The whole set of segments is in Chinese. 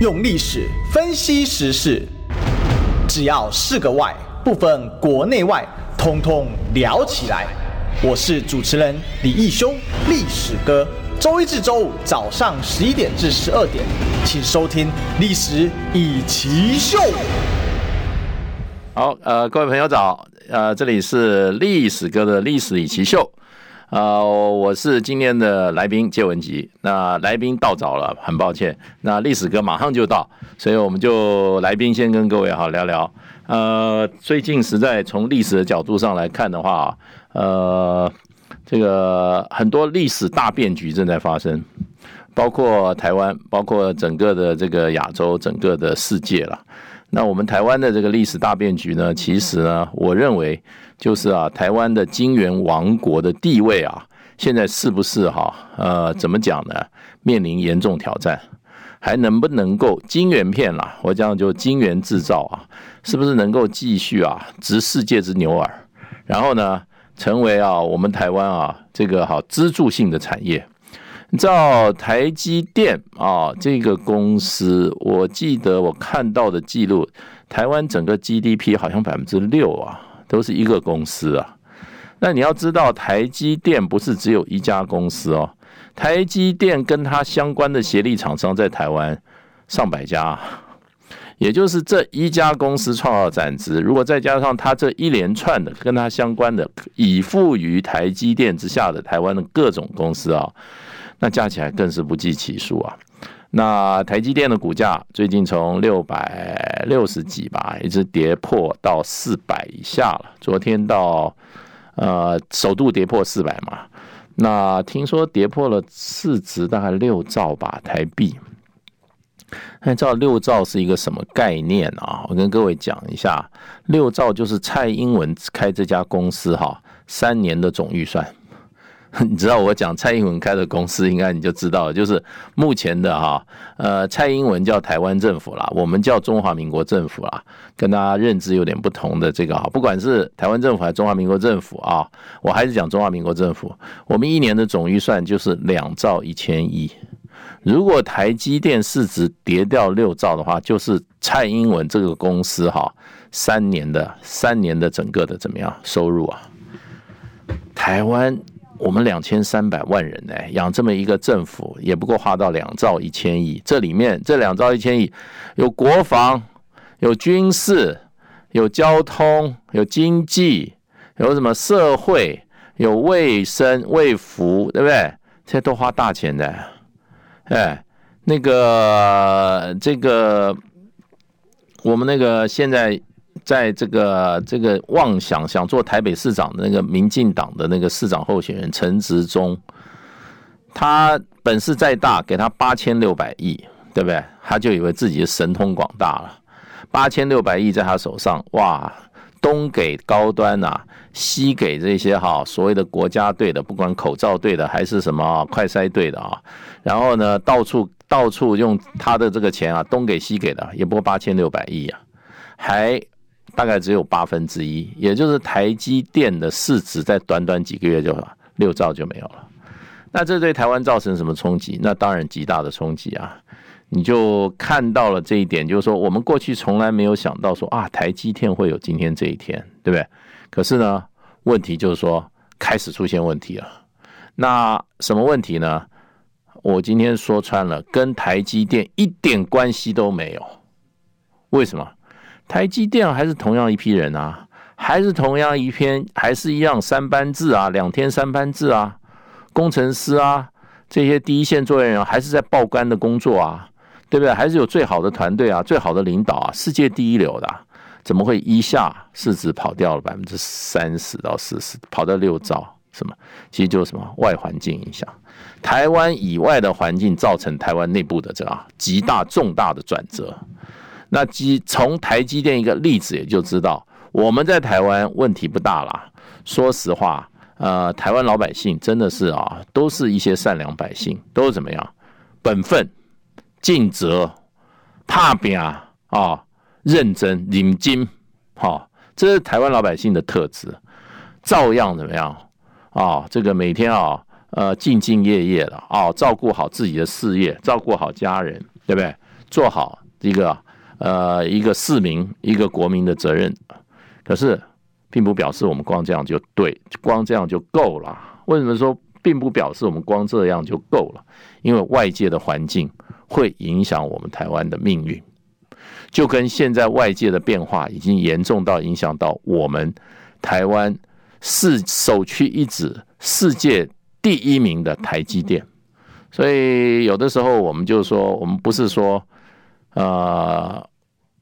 用历史分析时事，只要是个“外”，不分国内外，通通聊起来。我是主持人李义修，历史哥。周一至周五早上十一点至十二点，请收听《历史以奇秀》。好，呃，各位朋友早，呃，这里是历史哥的《历史以奇秀》。呃，我是今天的来宾谢文吉。那来宾到早了，很抱歉。那历史哥马上就到，所以我们就来宾先跟各位好聊聊。呃，最近实在从历史的角度上来看的话，呃，这个很多历史大变局正在发生，包括台湾，包括整个的这个亚洲，整个的世界了。那我们台湾的这个历史大变局呢，其实呢，我认为就是啊，台湾的金元王国的地位啊，现在是不是哈，呃，怎么讲呢？面临严重挑战，还能不能够金元片啦？我讲就金元制造啊，是不是能够继续啊，执世界之牛耳？然后呢，成为啊，我们台湾啊，这个好支柱性的产业。你知道台积电啊，这个公司，我记得我看到的记录，台湾整个 GDP 好像百分之六啊，都是一个公司啊。那你要知道，台积电不是只有一家公司哦，台积电跟它相关的协力厂商在台湾上百家，也就是这一家公司创造产值，如果再加上它这一连串的跟它相关的依附于台积电之下的台湾的各种公司啊。那加起来更是不计其数啊！那台积电的股价最近从六百六十几吧，一直跌破到四百以下了。昨天到呃首度跌破四百嘛，那听说跌破了市值大概六兆吧台币。那照六兆是一个什么概念啊？我跟各位讲一下，六兆就是蔡英文开这家公司哈三年的总预算。你知道我讲蔡英文开的公司，应该你就知道，就是目前的哈，呃，蔡英文叫台湾政府啦，我们叫中华民国政府啦，跟大家认知有点不同的这个哈，不管是台湾政府还是中华民国政府啊，我还是讲中华民国政府，我们一年的总预算就是两兆一千亿，如果台积电市值跌掉六兆的话，就是蔡英文这个公司哈，三年的三年的整个的怎么样收入啊，台湾。我们两千三百万人呢，养这么一个政府，也不过花到两兆一千亿。这里面这两兆一千亿，有国防，有军事，有交通，有经济，有什么社会，有卫生、卫福，对不对？这些都花大钱的。哎，那个这个，我们那个现在。在这个这个妄想想做台北市长的那个民进党的那个市长候选人陈时中，他本事再大，给他八千六百亿，对不对？他就以为自己神通广大了。八千六百亿在他手上，哇，东给高端啊，西给这些哈所谓的国家队的，不管口罩队的还是什么快筛队的啊，然后呢，到处到处用他的这个钱啊，东给西给的，也不过八千六百亿啊，还。大概只有八分之一，也就是台积电的市值在短短几个月就六兆就没有了。那这对台湾造成什么冲击？那当然极大的冲击啊！你就看到了这一点，就是说我们过去从来没有想到说啊，台积电会有今天这一天，对不对？可是呢，问题就是说开始出现问题了。那什么问题呢？我今天说穿了，跟台积电一点关系都没有。为什么？台积电还是同样一批人啊，还是同样一篇，还是一样三班制啊，两天三班制啊，工程师啊，这些第一线作业员还是在爆肝的工作啊，对不对？还是有最好的团队啊，最好的领导啊，世界第一流的，怎么会一下市值跑掉了百分之三十到四十，跑到六兆？什么？其实就是什么？外环境影响，台湾以外的环境造成台湾内部的这个极大重大的转折。那基从台积电一个例子也就知道，我们在台湾问题不大啦。说实话，呃，台湾老百姓真的是啊，都是一些善良百姓，都是怎么样，本分、尽责、怕拼啊，认真、领金，好，这是台湾老百姓的特质，照样怎么样啊？这个每天啊，呃，兢兢业业的啊，照顾好自己的事业，照顾好家人，对不对？做好一个呃一个市民一个国民的责任。可是，并不表示我们光这样就对，光这样就够了。为什么说并不表示我们光这样就够了？因为外界的环境会影响我们台湾的命运，就跟现在外界的变化已经严重到影响到我们台湾是首屈一指世界第一名的台积电。所以有的时候我们就说，我们不是说，呃。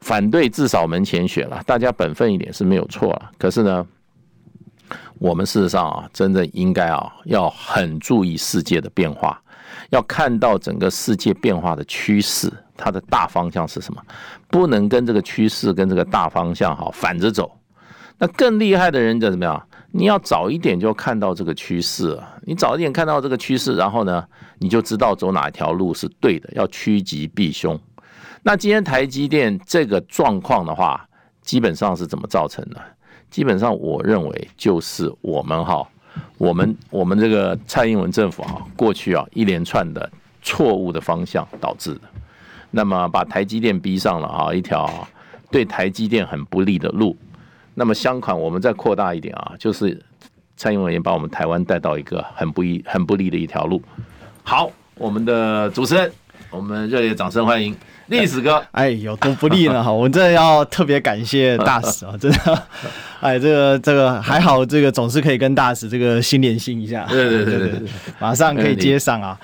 反对自扫门前雪了，大家本分一点是没有错了。可是呢，我们事实上啊，真的应该啊，要很注意世界的变化，要看到整个世界变化的趋势，它的大方向是什么，不能跟这个趋势跟这个大方向哈反着走。那更厉害的人就怎么样？你要早一点就看到这个趋势，你早一点看到这个趋势，然后呢，你就知道走哪一条路是对的，要趋吉避凶。那今天台积电这个状况的话，基本上是怎么造成的？基本上我认为就是我们哈，我们我们这个蔡英文政府啊，过去啊一连串的错误的方向导致的，那么把台积电逼上了啊一条对台积电很不利的路。那么相反，我们再扩大一点啊，就是蔡英文也把我们台湾带到一个很不一很不利的一条路。好，我们的主持人，我们热烈掌声欢迎。历史哥，哎，有多不利呢？哈，我们真的要特别感谢大使啊，真的，哎，这个这个还好，这个总是可以跟大使这个心连心一下，对对对对，马上可以接上啊。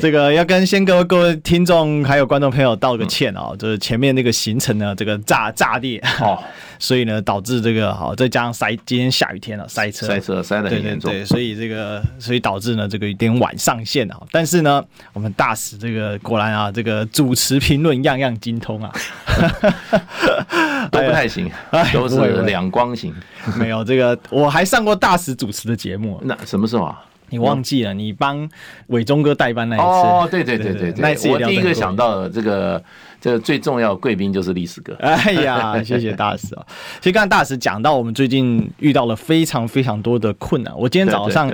这个要跟先各位各位听众还有观众朋友道个歉啊，就是前面那个行程呢，这个炸炸裂哦，所以呢导致这个好，再加上塞，今天下雨天了，塞车，塞车塞得很严重，对，所以这个所以导致呢这个有点晚上线啊。但是呢，我们大使这个果然啊，这个主持评论样样精通啊，都不太行，都是两光型。没有这个，我还上过大使主持的节目。那什么时候啊？你忘记了？你帮伟忠哥代班那一次？哦，对对对对对，那一次我第一个想到的这个这最重要的贵宾就是历史哥。哎呀，谢谢大使啊！其实刚才大使讲到，我们最近遇到了非常非常多的困难。我今天早上。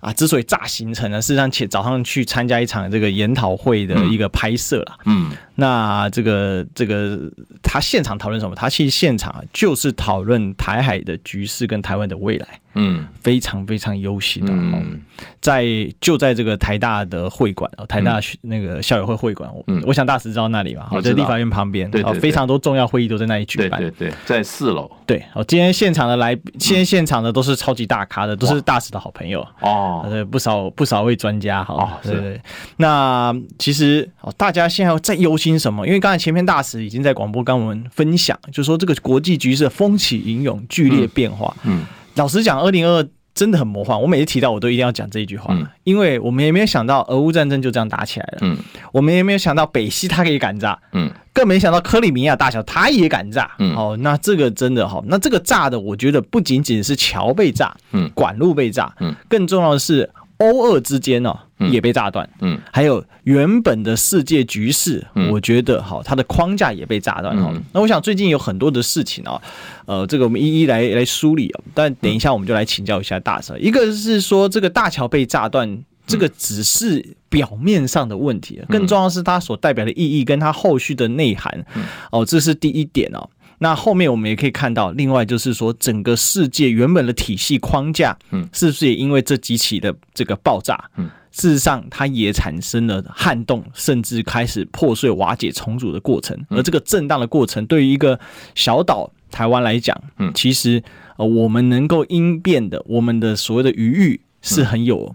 啊，之所以炸行程呢，事实上且早上去参加一场这个研讨会的一个拍摄了。嗯，那这个这个他现场讨论什么？他其实现场就是讨论台海的局势跟台湾的未来。嗯，非常非常忧心的。嗯，在就在这个台大的会馆，台大那个校友会会馆，嗯，我想大使知道那里嘛？好，在立法院旁边，对，非常多重要会议都在那里举办。对对对，在四楼。对，哦，今天现场的来，今天现场的都是超级大咖的，都是大使的好朋友哦，对，不少不少位专家哈。对对。那其实哦，大家现在在忧心什么？因为刚才前面大使已经在广播跟我们分享，就说这个国际局势风起云涌，剧烈变化。嗯。老实讲，二零二二真的很魔幻。我每次提到，我都一定要讲这一句话，因为我们也没有想到俄乌战争就这样打起来了。嗯，我们也没有想到北溪它可以敢炸。嗯，更没想到克里米亚大桥它也敢炸。嗯，哦，那这个真的好，那这个炸的，我觉得不仅仅是桥被炸，嗯，管路被炸，嗯，更重要的是。欧俄之间呢，也被炸断，嗯，还有原本的世界局势，我觉得哈，它的框架也被炸断哈。那我想最近有很多的事情啊，呃，这个我们一一来来梳理啊。但等一下我们就来请教一下大神，一个是说这个大桥被炸断，这个只是表面上的问题，更重要的是它所代表的意义跟它后续的内涵。哦，这是第一点哦。那后面我们也可以看到，另外就是说，整个世界原本的体系框架，嗯，是不是也因为这几起的这个爆炸，嗯，事实上它也产生了撼动，甚至开始破碎、瓦解、重组的过程。而这个震荡的过程，对于一个小岛台湾来讲，嗯，其实呃，我们能够应变的，我们的所谓的余裕是很有，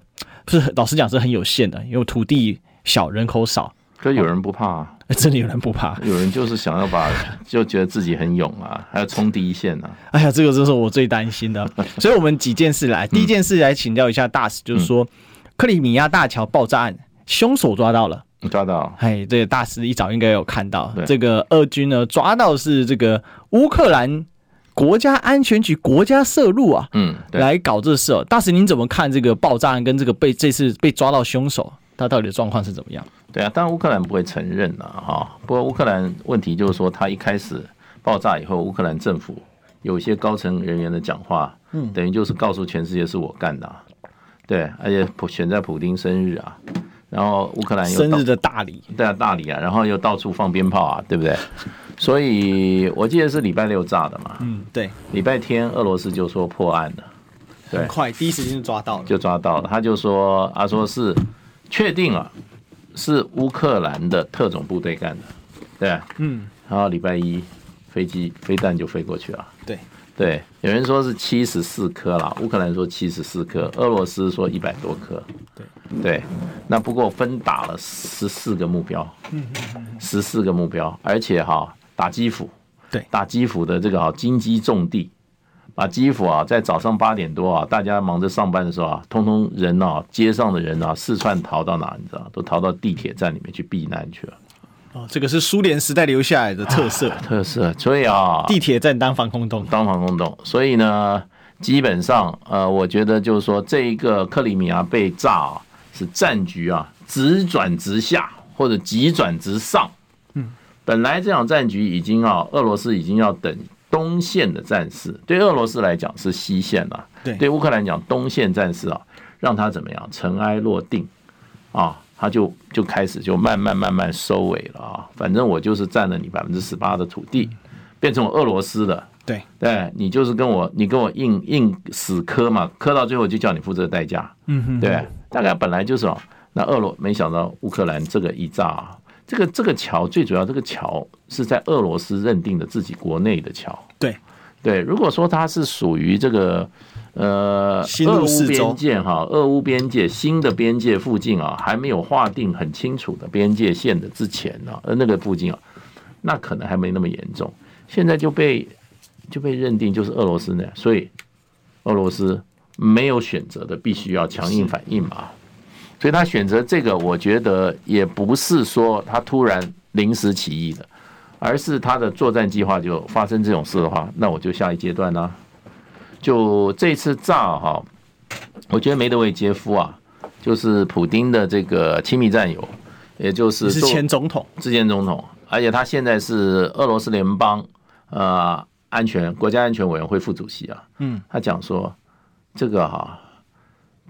是老实讲是很有限的，因为土地小，人口少。可有人不怕啊？真的有人不怕，有人就是想要把，就觉得自己很勇啊，还要冲第一线啊。哎呀，这个就是我最担心的。所以，我们几件事来，第一件事来请教一下大使，就是说，克里米亚大桥爆炸案，凶手抓到了，抓到。哎，这个大师一早应该有看到，这个俄军呢抓到是这个乌克兰国家安全局国家涉入啊，嗯，来搞这事。大师您怎么看这个爆炸案跟这个被这次被抓到凶手，他到底的状况是怎么样？对啊，当然乌克兰不会承认了哈。不过乌克兰问题就是说，他一开始爆炸以后，乌克兰政府有一些高层人员的讲话，嗯，等于就是告诉全世界是我干的，对，而且普选在普丁生日啊，然后乌克兰又生日的大礼，对啊，大礼啊，然后又到处放鞭炮啊，对不对？所以我记得是礼拜六炸的嘛，嗯，对，礼拜天俄罗斯就说破案了，对，很快第一时间就抓到了，就抓到了，他就说啊说是确定了，是乌克兰的特种部队干的，对，嗯，然后礼拜一飞机飞弹就飞过去了，对。有人说是七十四颗啦，乌克兰说七十四颗，俄罗斯说一百多颗。对对，那不过分打了十四个目标，十四个目标，而且哈打基辅，对，打基辅的这个哈金鸡重地，把基辅啊在早上八点多啊，大家忙着上班的时候啊，通通人啊街上的人啊四窜逃到哪？你知道，都逃到地铁站里面去避难去了。哦，这个是苏联时代留下来的特色，啊、特色。所以啊，地铁站当防空洞，当防空洞。所以呢，基本上，呃，我觉得就是说，这一个克里米亚被炸啊，是战局啊直转直下，或者急转直上。嗯，本来这场战局已经啊，俄罗斯已经要等东线的战事，对俄罗斯来讲是西线了，对，对乌克兰讲东线战事啊，让它怎么样尘埃落定啊。他就就开始就慢慢慢慢收尾了啊！反正我就是占了你百分之十八的土地，变成俄罗斯的。对对，你就是跟我你跟我硬硬死磕嘛，磕到最后就叫你付这个代价。嗯哼，对，大概本来就是哦。那俄罗没想到乌克兰这个一炸啊，这个这个桥最主要，这个桥是在俄罗斯认定的自己国内的桥。对对，如果说它是属于这个。呃，俄乌边界哈，俄乌边界新的边界附近啊，还没有划定很清楚的边界线的之前呢，呃，那个附近啊，那可能还没那么严重。现在就被就被认定就是俄罗斯呢，所以俄罗斯没有选择的，必须要强硬反应嘛。所以他选择这个，我觉得也不是说他突然临时起意的，而是他的作战计划就发生这种事的话，那我就下一阶段呢。就这次炸哈，我觉得梅德韦杰夫啊，就是普丁的这个亲密战友，也就是是前总统，之前总统，而且他现在是俄罗斯联邦呃安全国家安全委员会副主席啊。嗯，他讲说这个哈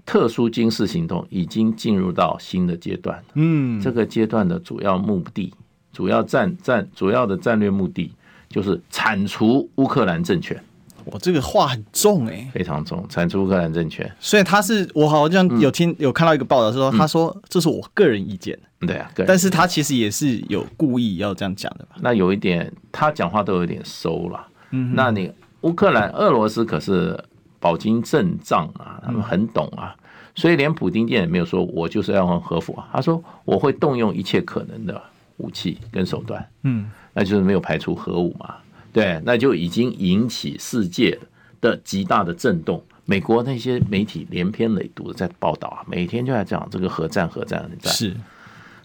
特殊军事行动已经进入到新的阶段。嗯，这个阶段的主要目的、主要战战、主要的战略目的就是铲除乌克兰政权。我这个话很重哎、欸，非常重，铲除乌克兰政权。所以他是我好像有听、嗯、有看到一个报道，是说他说这是我个人意见。对啊，但是他其实也是有故意要这样讲的吧？那有一点，他讲话都有点收了。嗯，那你乌克兰、俄罗斯可是饱经阵仗啊，他们很懂啊，所以连普丁也没有说我就是要用核武啊，他说我会动用一切可能的武器跟手段。嗯，那就是没有排除核武嘛。对，那就已经引起世界的极大的震动。美国那些媒体连篇累牍的在报道啊，每天就在讲这个核战、核战、核战。是，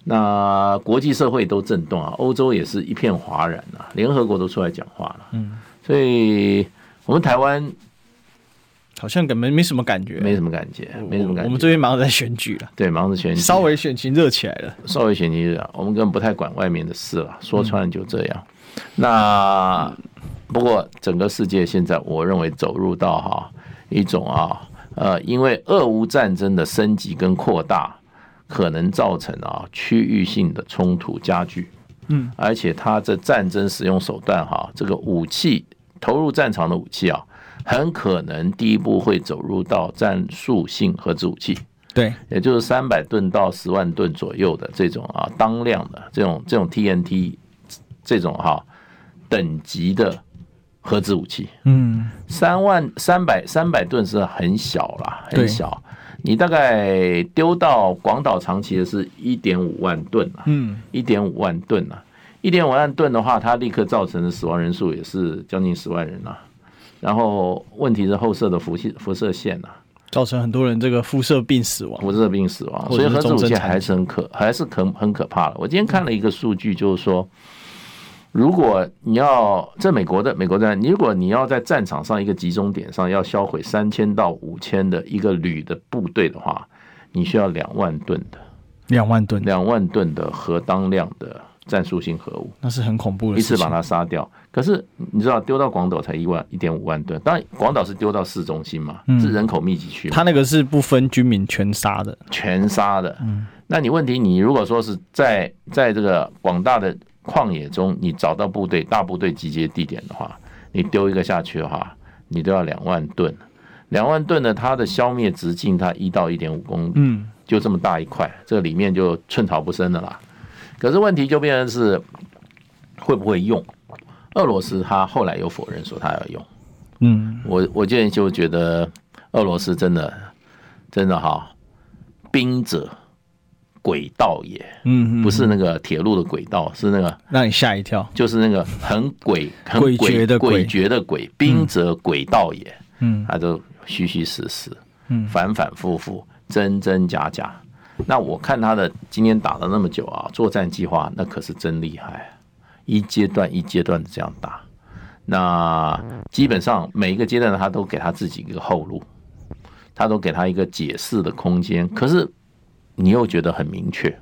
那国际社会都震动啊，欧洲也是一片哗然啊，联合国都出来讲话了。嗯，所以我们台湾好像根本没什么感觉，没什么感觉，没什么感觉。我们这边忙着在选举了，对，忙着选举，稍微选情热起来了，稍微选情热，我们根本不太管外面的事了。说穿了就这样。那不过整个世界现在，我认为走入到哈一种啊呃，因为俄乌战争的升级跟扩大，可能造成啊区域性的冲突加剧，嗯，而且它这战争使用手段哈，这个武器投入战场的武器啊，很可能第一步会走入到战术性核子武器，对，也就是三百吨到十万吨左右的这种啊当量的这种这种 TNT。这种哈等级的核子武器，嗯，三万三百三百吨是很小啦，很小。你大概丢到广岛、长崎的是一点五万吨啊，嗯，一点五万吨啊，一点五万吨的话，它立刻造成的死亡人数也是将近十万人啊。然后问题是后射的辐射辐射线啊，造成很多人这个辐射病死亡，辐射病死亡。所以核子武器还是很可还是很很可怕的。我今天看了一个数据，就是说。如果你要在美国的美国战，如果你要在战场上一个集中点上要销毁三千到五千的一个旅的部队的话，你需要两万吨的。两万吨。两万吨的核当量的战术性核武，那是很恐怖的，一次把它杀掉。可是你知道丢到广岛才一万一点五万吨，当然广岛是丢到市中心嘛，是人口密集区，他那个是不分军民全杀的，全杀的。嗯，那你问题，你如果说是在在这个广大的旷野中，你找到部队大部队集结地点的话，你丢一个下去的话，你都要两万吨。两万吨的，它的消灭直径它一到一点五公里，嗯，就这么大一块，这里面就寸草不生的啦。可是问题就变成是会不会用？俄罗斯他后来又否认说他要用，嗯，我我现在就觉得俄罗斯真的真的哈，兵者诡道也，嗯，不是那个铁路的轨道，是那个让你吓一跳，就是那个很诡 很诡谲的诡谲的诡，兵则诡道也，嗯，他就虚虚实实，嗯，反反复复，真真假假。那我看他的今天打了那么久啊，作战计划那可是真厉害，一阶段一阶段的这样打，那基本上每一个阶段他都给他自己一个后路，他都给他一个解释的空间。可是你又觉得很明确，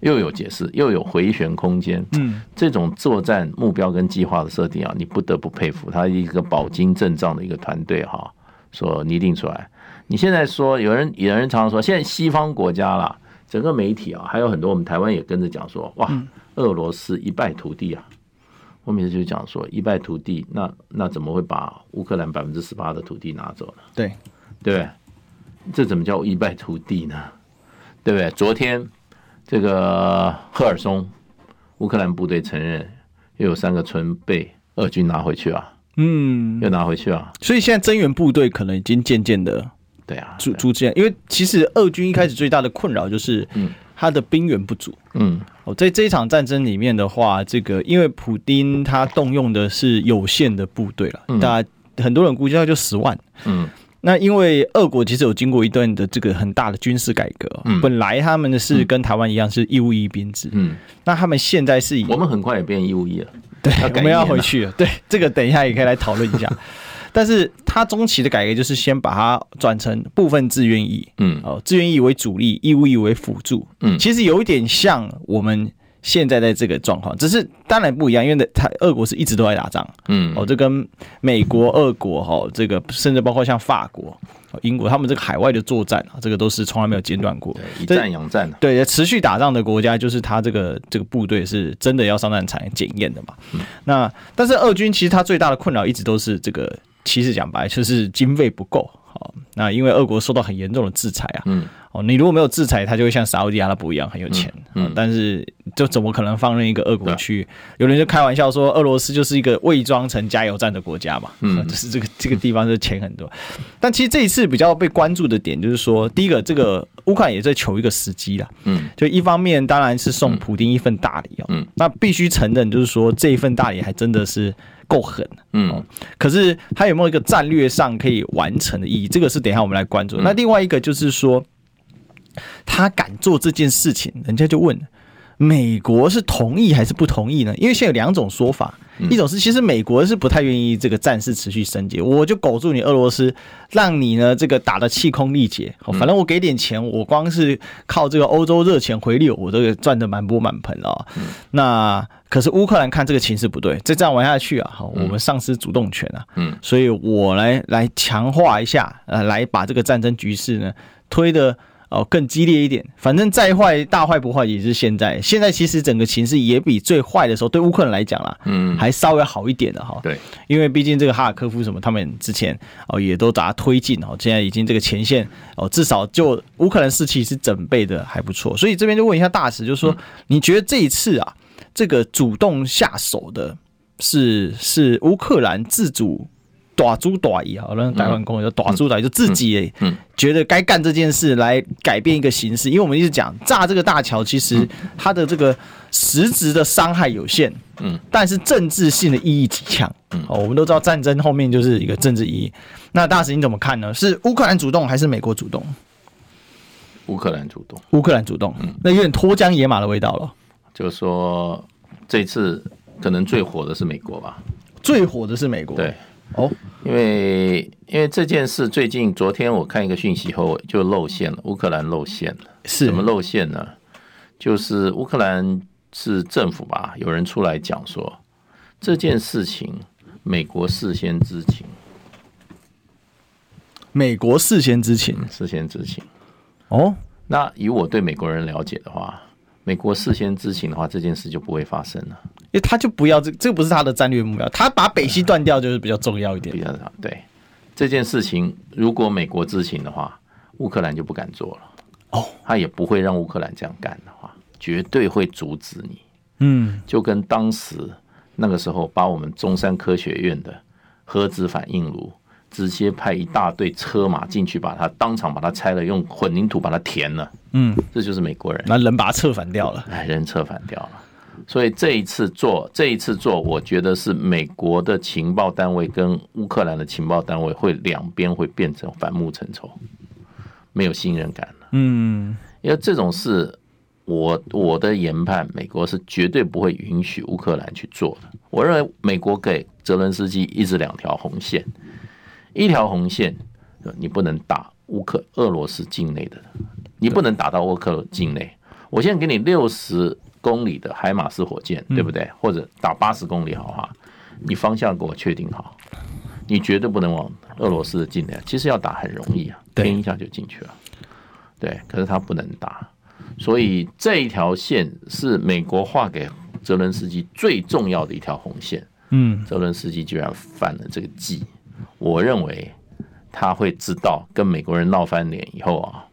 又有解释，又有回旋空间。嗯，这种作战目标跟计划的设定啊，你不得不佩服他一个饱经阵仗的一个团队哈，所拟定出来。你现在说有人有人常常说，现在西方国家啦，整个媒体啊，还有很多我们台湾也跟着讲说，哇，俄罗斯一败涂地啊。后面就讲说一败涂地，那那怎么会把乌克兰百分之十八的土地拿走呢？对，对？这怎么叫一败涂地呢？对不对？昨天这个赫尔松，乌克兰部队承认又有三个村被俄军拿回去啊，嗯，又拿回去啊。所以现在增援部队可能已经渐渐的。对啊，逐逐渐，因为其实俄军一开始最大的困扰就是，嗯，他的兵源不足，嗯，哦，在这一场战争里面的话，这个因为普丁他动用的是有限的部队了，大家很多人估计他就十万，嗯，那因为俄国其实有经过一段的这个很大的军事改革，嗯，本来他们的是跟台湾一样是义务役兵制，嗯，那他们现在是以我们很快也变义务役了，对，我们要回去了，对，这个等一下也可以来讨论一下。但是它中期的改革就是先把它转成部分志愿役，嗯，哦，志愿役为主力，义务役为辅助，嗯，其实有一点像我们现在在这个状况，只是当然不一样，因为他俄国是一直都在打仗，嗯，哦，这跟美国、俄国哈，这个甚至包括像法国、英国，他们这个海外的作战啊，这个都是从来没有间断过，以战养战，对，持续打仗的国家，就是他这个这个部队是真的要上战场检验的嘛，嗯，那但是俄军其实他最大的困扰一直都是这个。其实讲白就是经费不够，好，那因为俄国受到很严重的制裁啊，嗯，哦，你如果没有制裁，他就会像沙乌地阿拉伯一样很有钱，嗯，但是就怎么可能放任一个俄国去？有人就开玩笑说，俄罗斯就是一个伪装成加油站的国家嘛，嗯，就是这个这个地方是钱很多。但其实这一次比较被关注的点就是说，第一个，这个乌克兰也在求一个时机啦，嗯，就一方面当然是送普丁一份大礼啊，嗯，那必须承认就是说这一份大礼还真的是。够狠，嗯，可是它有没有一个战略上可以完成的意义？这个是等一下我们来关注。那另外一个就是说，他敢做这件事情，人家就问，美国是同意还是不同意呢？因为现在有两种说法。一种是，其实美国是不太愿意这个战事持续升级，我就苟住你俄罗斯，让你呢这个打的气空力竭。反正我给点钱，我光是靠这个欧洲热钱回流，我都赚得满钵满盆了。那可是乌克兰看这个情势不对，再这样玩下去啊，我们丧失主动权啊。嗯，所以我来来强化一下，呃，来把这个战争局势呢推的。哦，更激烈一点，反正再坏大坏不坏也是现在。现在其实整个情势也比最坏的时候对乌克兰来讲啦，嗯，还稍微好一点的哈。对，因为毕竟这个哈尔科夫什么，他们之前哦也都把它推进哦，现在已经这个前线哦，至少就乌克兰士气是准备的还不错。所以这边就问一下大使，就是说你觉得这一次啊，这个主动下手的是是乌克兰自主？大猪大意啊，那台湾公叫大猪大意，就自己觉得该干这件事来改变一个形式。因为我们一直讲炸这个大桥，其实它的这个实质的伤害有限，嗯，但是政治性的意义极强，嗯，哦，我们都知道战争后面就是一个政治意义。那大使你怎么看呢？是乌克兰主动还是美国主动？乌克兰主动，乌克兰主动，嗯，那有点脱缰野马的味道了。就是说，这次可能最火的是美国吧？最火的是美国，对。哦，因为因为这件事最近昨天我看一个讯息后就露馅了，乌克兰露馅了，是怎么露馅呢？就是乌克兰是政府吧，有人出来讲说这件事情美国事先知情，美国事先知情，事先知情。哦，那以我对美国人了解的话，美国事先知情的话，这件事就不会发生了。因为他就不要这，这不是他的战略目标。他把北溪断掉就是比较重要一点。比较对这件事情，如果美国知情的话，乌克兰就不敢做了。哦，他也不会让乌克兰这样干的话，绝对会阻止你。嗯，就跟当时那个时候把我们中山科学院的核子反应炉。直接派一大队车马进去，把它当场把它拆了，用混凝土把它填了。嗯，这就是美国人。那人把它策反掉了，哎，人策反掉了。所以这一次做，这一次做，我觉得是美国的情报单位跟乌克兰的情报单位会两边会变成反目成仇，没有信任感了。嗯，因为这种事，我我的研判，美国是绝对不会允许乌克兰去做的。我认为美国给泽伦斯基一直两条红线。一条红线，你不能打乌克俄罗斯境内的，你不能打到乌克境内。我现在给你六十公里的海马斯火箭，对不对？或者打八十公里好哈，你方向给我确定好，你绝对不能往俄罗斯的境内。其实要打很容易啊，偏一下就进去了。对，可是他不能打，所以这一条线是美国画给泽伦斯基最重要的一条红线。嗯，泽伦斯基居然犯了这个忌。我认为他会知道跟美国人闹翻脸以后啊，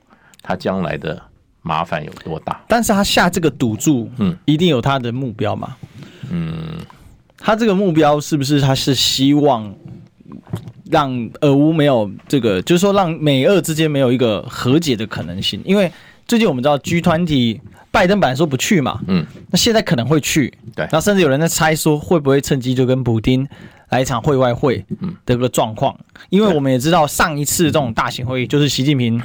他将来的麻烦有多大。但是他下这个赌注，嗯，一定有他的目标嘛。嗯，他这个目标是不是他是希望让俄乌没有这个，就是说让美俄之间没有一个和解的可能性？因为最近我们知道 G 团体拜登本来说不去嘛，嗯，那现在可能会去，对，那甚至有人在猜说会不会趁机就跟普丁。来一场会外会的一个状况，因为我们也知道上一次这种大型会议就是习近平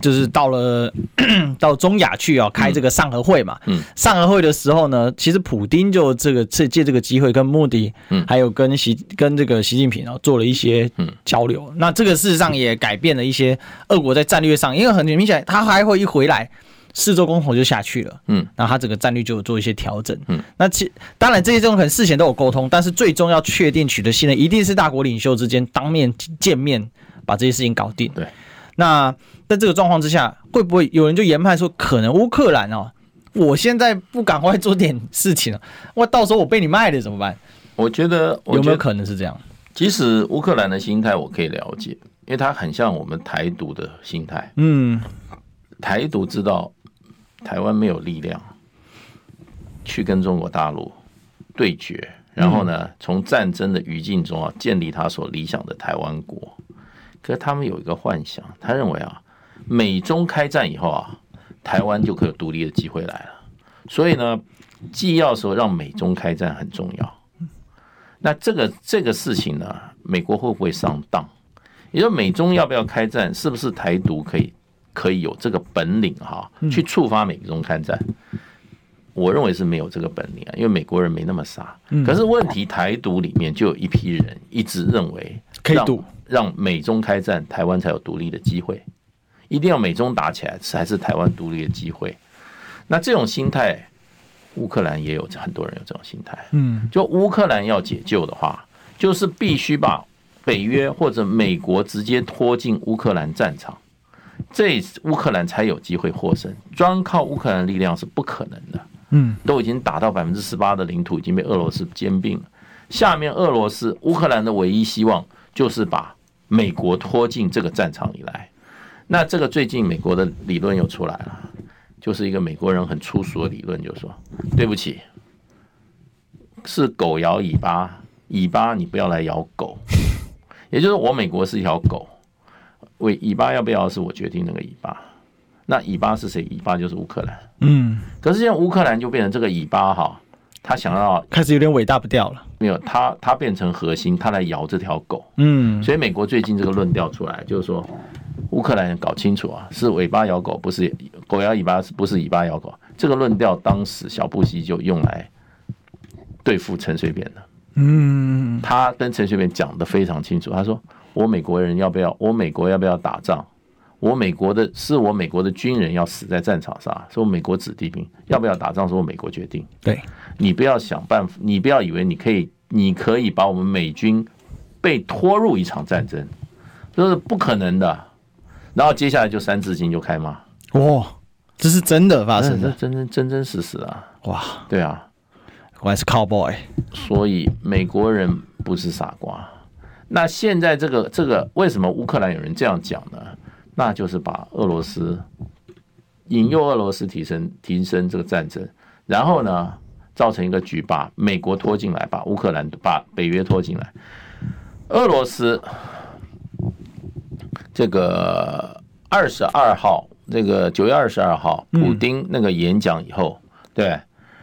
就是到了 到中亚去啊开这个上合会嘛，上合会的时候呢，其实普丁就这个借借这个机会跟莫迪，还有跟习跟这个习近平啊做了一些交流，那这个事实上也改变了一些俄国在战略上，因为很明显他还会一回来。四周公投就下去了，嗯，然后他整个战略就有做一些调整，嗯，那其当然这些这种可能事前都有沟通，但是最终要确定取得信任，一定是大国领袖之间当面见面把这些事情搞定。对，那在这个状况之下，会不会有人就研判说，可能乌克兰哦，我现在不赶快做点事情了，我到时候我被你卖了怎么办？我觉得有没有可能是这样？其实乌克兰的心态我可以了解，因为他很像我们台独的心态，嗯，台独知道。台湾没有力量去跟中国大陆对决，然后呢，从战争的语境中啊，建立他所理想的台湾国。可是他们有一个幻想，他认为啊，美中开战以后啊，台湾就可以有独立的机会来了。所以呢，既要说让美中开战很重要，那这个这个事情呢，美国会不会上当？也就美中要不要开战，是不是台独可以？可以有这个本领哈，去触发美中开战，我认为是没有这个本领啊，因为美国人没那么傻。可是问题，台独里面就有一批人一直认为，让让美中开战，台湾才有独立的机会，一定要美中打起来才是台湾独立的机会。那这种心态，乌克兰也有很多人有这种心态。嗯，就乌克兰要解救的话，就是必须把北约或者美国直接拖进乌克兰战场。这乌克兰才有机会获胜，专靠乌克兰力量是不可能的。嗯，都已经打到百分之十八的领土已经被俄罗斯兼并了，下面俄罗斯乌克兰的唯一希望就是把美国拖进这个战场里来。那这个最近美国的理论又出来了，就是一个美国人很粗俗的理论，就是说对不起，是狗咬尾巴，尾巴你不要来咬狗，也就是我美国是一条狗。尾尾巴要不要是我决定那个尾巴，那尾巴是谁？尾巴就是乌克兰。嗯，可是现在乌克兰就变成这个尾巴哈，他想要开始有点尾大不掉了。没有，他他变成核心，他来咬这条狗。嗯，所以美国最近这个论调出来，就是说乌克兰搞清楚啊，是尾巴咬狗，不是狗咬尾巴，是不是尾巴咬狗？这个论调当时小布希就用来对付陈水扁的。嗯，他跟陈水扁讲的非常清楚，他说。我美国人要不要？我美国要不要打仗？我美国的是我美国的军人要死在战场上，是我美国子弟兵要不要打仗？是我美国决定。对，你不要想办法，你不要以为你可以，你可以把我们美军被拖入一场战争，这是不可能的。然后接下来就三字经就开骂，哇，这是真的发生的，真真真真实实啊！哇，对啊，我还是 cowboy，所以美国人不是傻瓜。那现在这个这个为什么乌克兰有人这样讲呢？那就是把俄罗斯引诱俄罗斯提升提升这个战争，然后呢，造成一个局，把美国拖进来，把乌克兰把北约拖进来，俄罗斯这个二十二号。这个九月二十二号，普丁那个演讲以后，对，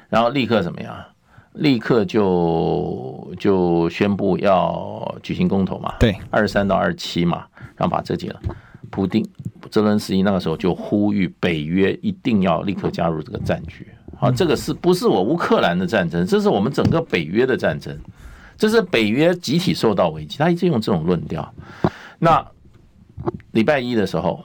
然后立刻怎么样？立刻就就宣布要举行公投嘛，对，二十三到二十七嘛，然后把这结了。普丁泽伦斯基那个时候就呼吁北约一定要立刻加入这个战局。好，这个是不是我乌克兰的战争？这是我们整个北约的战争，这是北约集体受到危机。他一直用这种论调。那礼拜一的时候。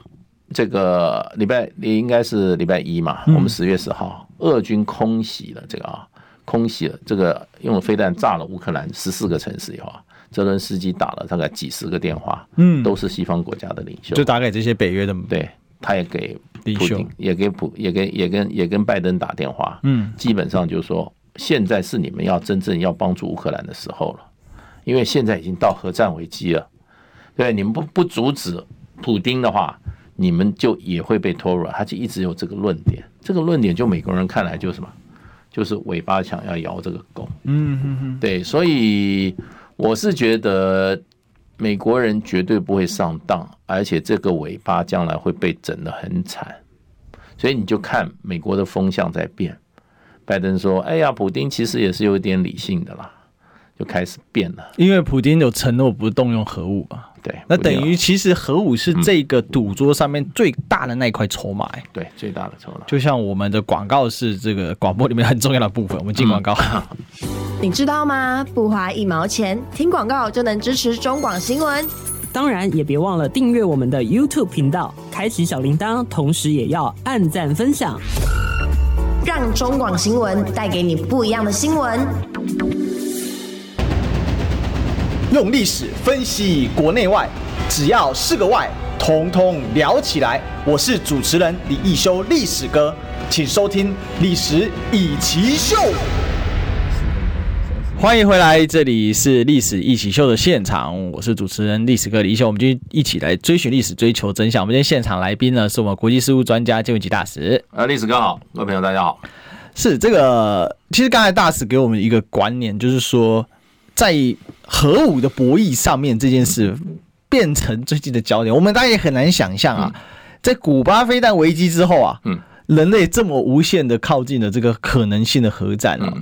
这个礼拜你应该是礼拜一嘛？我们十月十号，俄军空袭了这个啊，空袭了这个用飞弹炸了乌克兰十四个城市以后啊，泽伦斯基打了大概几十个电话，嗯，都是西方国家的领袖，就打给这些北约的，对，他也给普京，也给普，也给也跟也跟拜登打电话，嗯，基本上就是说，现在是你们要真正要帮助乌克兰的时候了，因为现在已经到核战危机了，对，你们不不阻止普丁的话。你们就也会被拖入，他就一直有这个论点，这个论点就美国人看来就是什么，就是尾巴想要摇这个狗，嗯嗯嗯，对，所以我是觉得美国人绝对不会上当，而且这个尾巴将来会被整得很惨，所以你就看美国的风向在变，拜登说：“哎呀，普丁其实也是有点理性的啦。”就开始变了，因为普京有承诺不动用核武嘛。对，那等于其实核武是这个赌桌上面最大的那一块筹码。对，最大的筹码。就像我们的广告是这个广播里面很重要的部分，我们进广告。你知道吗？不花一毛钱，听广告就能支持中广新闻。当然，也别忘了订阅我们的 YouTube 频道，开启小铃铛，同时也要按赞分享，让中广新闻带给你不一样的新闻。用历史分析国内外，只要是个“外”，统统聊起来。我是主持人李易修，历史哥，请收听《历史以奇秀》。欢迎回来，这里是《历史一起秀》的现场，我是主持人历史哥李易修。我们就一起来追寻历史，追求真相。我们今天现场来宾呢，是我们国际事务专家介文吉大使。呃，历史哥好，各位朋友大家好。是这个，其实刚才大使给我们一个观念，就是说。在核武的博弈上面，这件事变成最近的焦点。我们大家也很难想象啊，在古巴飞弹危机之后啊，人类这么无限的靠近了这个可能性的核战啊。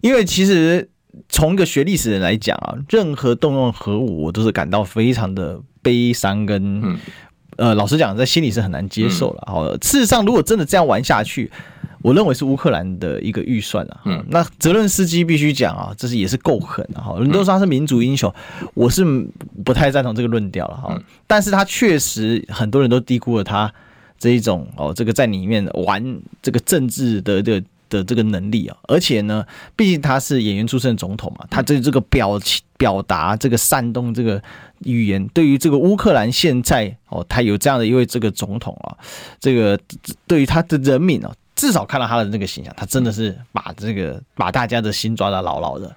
因为其实从一个学历史的人来讲啊，任何动用核武，我都是感到非常的悲伤跟呃，老实讲，在心里是很难接受了。好，事实上，如果真的这样玩下去。我认为是乌克兰的一个预算啊，嗯，那泽伦斯基必须讲啊，这是也是够狠啊，哈，人都说他是民族英雄，我是不太赞同这个论调了哈，但是他确实很多人都低估了他这一种哦，这个在里面玩这个政治的这个的这个能力啊，而且呢，毕竟他是演员出身的总统嘛，他这这个表情表达这个煽动这个语言，对于这个乌克兰现在哦，他有这样的一位这个总统啊，这个对于他的人民啊。至少看到他的那个形象，他真的是把这个把大家的心抓得牢牢的。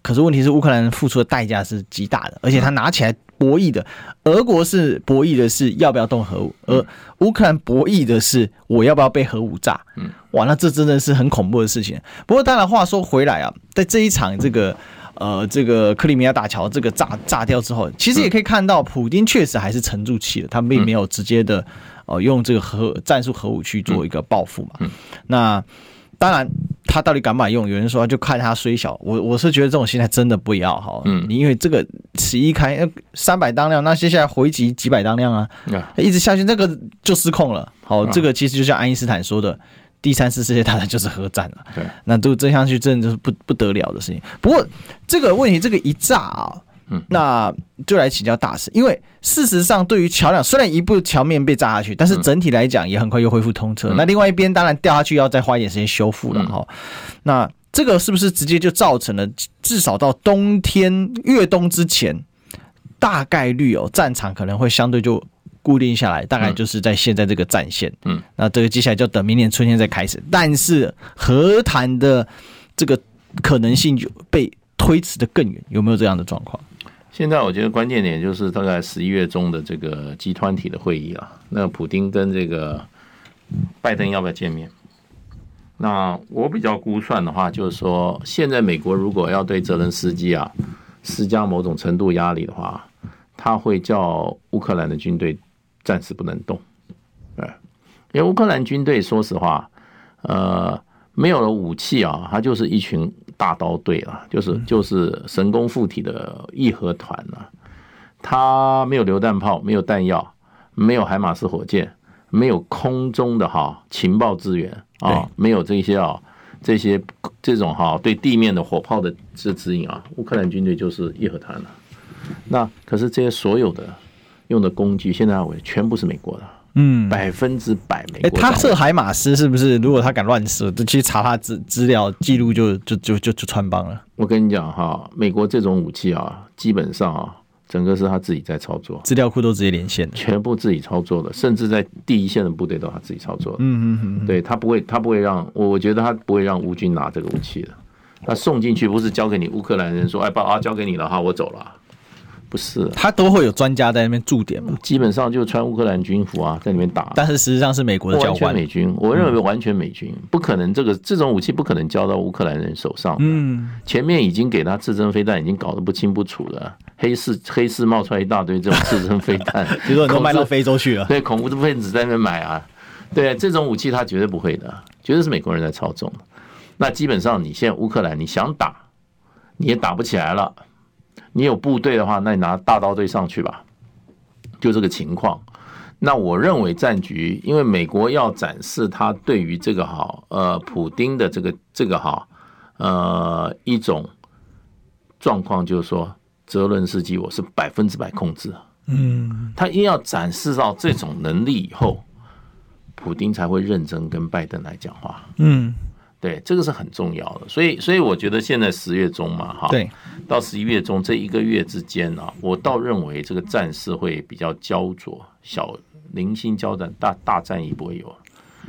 可是问题是乌克兰付出的代价是极大的，而且他拿起来博弈的，俄国是博弈的是要不要动核武，而乌克兰博弈的是我要不要被核武炸。嗯哇，那这真的是很恐怖的事情。不过当然话说回来啊，在这一场这个呃这个克里米亚大桥这个炸炸掉之后，其实也可以看到普京确实还是沉住气了，他并没有直接的。哦，用这个核战术核武去做一个报复嘛？嗯，那当然，他到底敢不敢用？有人说就看他虽小，我我是觉得这种心态真的不要哈。嗯，因为这个十一开三百当量，那接下来回击几百当量啊，一直下去，那个就失控了。好，这个其实就像爱因斯坦说的，第三次世界大战就是核战了。对，那都这下去真的就是不不得了的事情。不过这个问题，这个一炸啊。嗯，那就来请教大师，因为事实上，对于桥梁，虽然一部桥面被炸下去，但是整体来讲也很快又恢复通车。那另外一边当然掉下去要再花一点时间修复了哈。那这个是不是直接就造成了至少到冬天越冬之前，大概率哦战场可能会相对就固定下来，大概就是在现在这个战线。嗯，那这个接下来就等明年春天再开始。但是和谈的这个可能性就被推迟的更远，有没有这样的状况？现在我觉得关键点就是大概十一月中的这个集团体的会议啊，那普丁跟这个拜登要不要见面？那我比较估算的话，就是说，现在美国如果要对泽连斯基啊施加某种程度压力的话，他会叫乌克兰的军队暂时不能动，对，因为乌克兰军队说实话，呃，没有了武器啊，他就是一群。大刀队啊，就是就是神功附体的义和团啊，他没有榴弹炮，没有弹药，没有海马斯火箭，没有空中的哈情报资源啊，没有这些啊这些这种哈对地面的火炮的这指引啊，乌克兰军队就是义和团了。那可是这些所有的用的工具，现在我全部是美国的。嗯，百分之百美国。哎，他射海马斯是不是？如果他敢乱射，就去查他资资料记录，就就就就就穿帮了。我跟你讲哈，美国这种武器啊，基本上啊，整个是他自己在操作，资料库都直接连线，全部自己操作的，甚至在第一线的部队都他自己操作的。嗯嗯嗯，对他不会，他不会让我，我觉得他不会让乌军拿这个武器的。他送进去不是交给你乌克兰人说，哎，把啊交给你了哈，我走了。不是，他都会有专家在那边驻点嘛？基本上就穿乌克兰军服啊，在里面打。但是实际上是美国的教官，美军。我认为完全美军不可能，这个这种武器不可能交到乌克兰人手上。嗯，前面已经给他刺针飞弹，已经搞得不清不楚了。黑市黑市冒出来一大堆这种刺针飞弹，结果都卖到非洲去了。对，恐怖分子在那边买啊。对，这种武器他绝对不会的，绝对是美国人在操纵。那基本上你现在乌克兰你想打，你也打不起来了。你有部队的话，那你拿大刀队上去吧，就这个情况。那我认为战局，因为美国要展示他对于这个哈呃普丁的这个这个哈呃一种状况，就是说泽伦斯基我是百分之百控制，嗯，他一定要展示到这种能力以后，普丁才会认真跟拜登来讲话，嗯。对，这个是很重要的，所以，所以我觉得现在十月中嘛，哈，对，到十一月中这一个月之间啊，我倒认为这个战事会比较焦灼，小零星交战，大大战役不会有，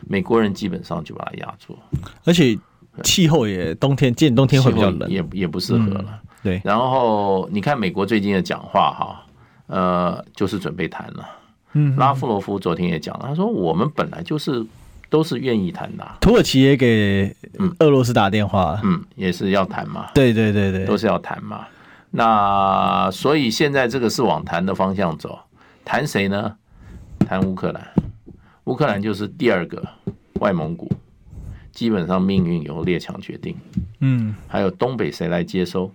美国人基本上就把它压住，而且气候也冬天，今年冬天会比较冷，也也不适合了，嗯，对。然后你看美国最近的讲话哈，呃，就是准备谈了，嗯，拉夫罗夫昨天也讲了，他说我们本来就是。都是愿意谈的。土耳其也给俄罗斯打电话，嗯，嗯，也是要谈嘛。对对对对，都是要谈嘛。那所以现在这个是往谈的方向走，谈谁呢？谈乌克兰，乌克兰就是第二个外蒙古，基本上命运由列强决定。嗯，还有东北谁来接收，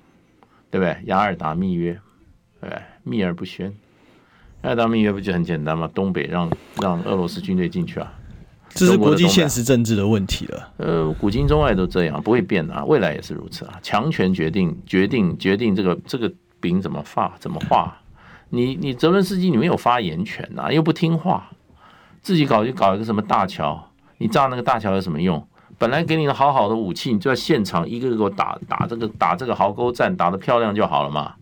对不对？雅尔达密约，对，秘而不宣。雅尔达密约不就很简单吗？东北让让俄罗斯军队进去啊。这是国际现实政治的问题了。呃，古今中外都这样，不会变啊，未来也是如此啊。强权决定决定决定这个这个饼怎么发怎么画。你你泽伦斯基你没有发言权啊，又不听话，自己搞就搞一个什么大桥，你炸那个大桥有什么用？本来给你的好好的武器，你就在现场一个个给我打打这个打这个壕沟战，打得漂亮就好了嘛。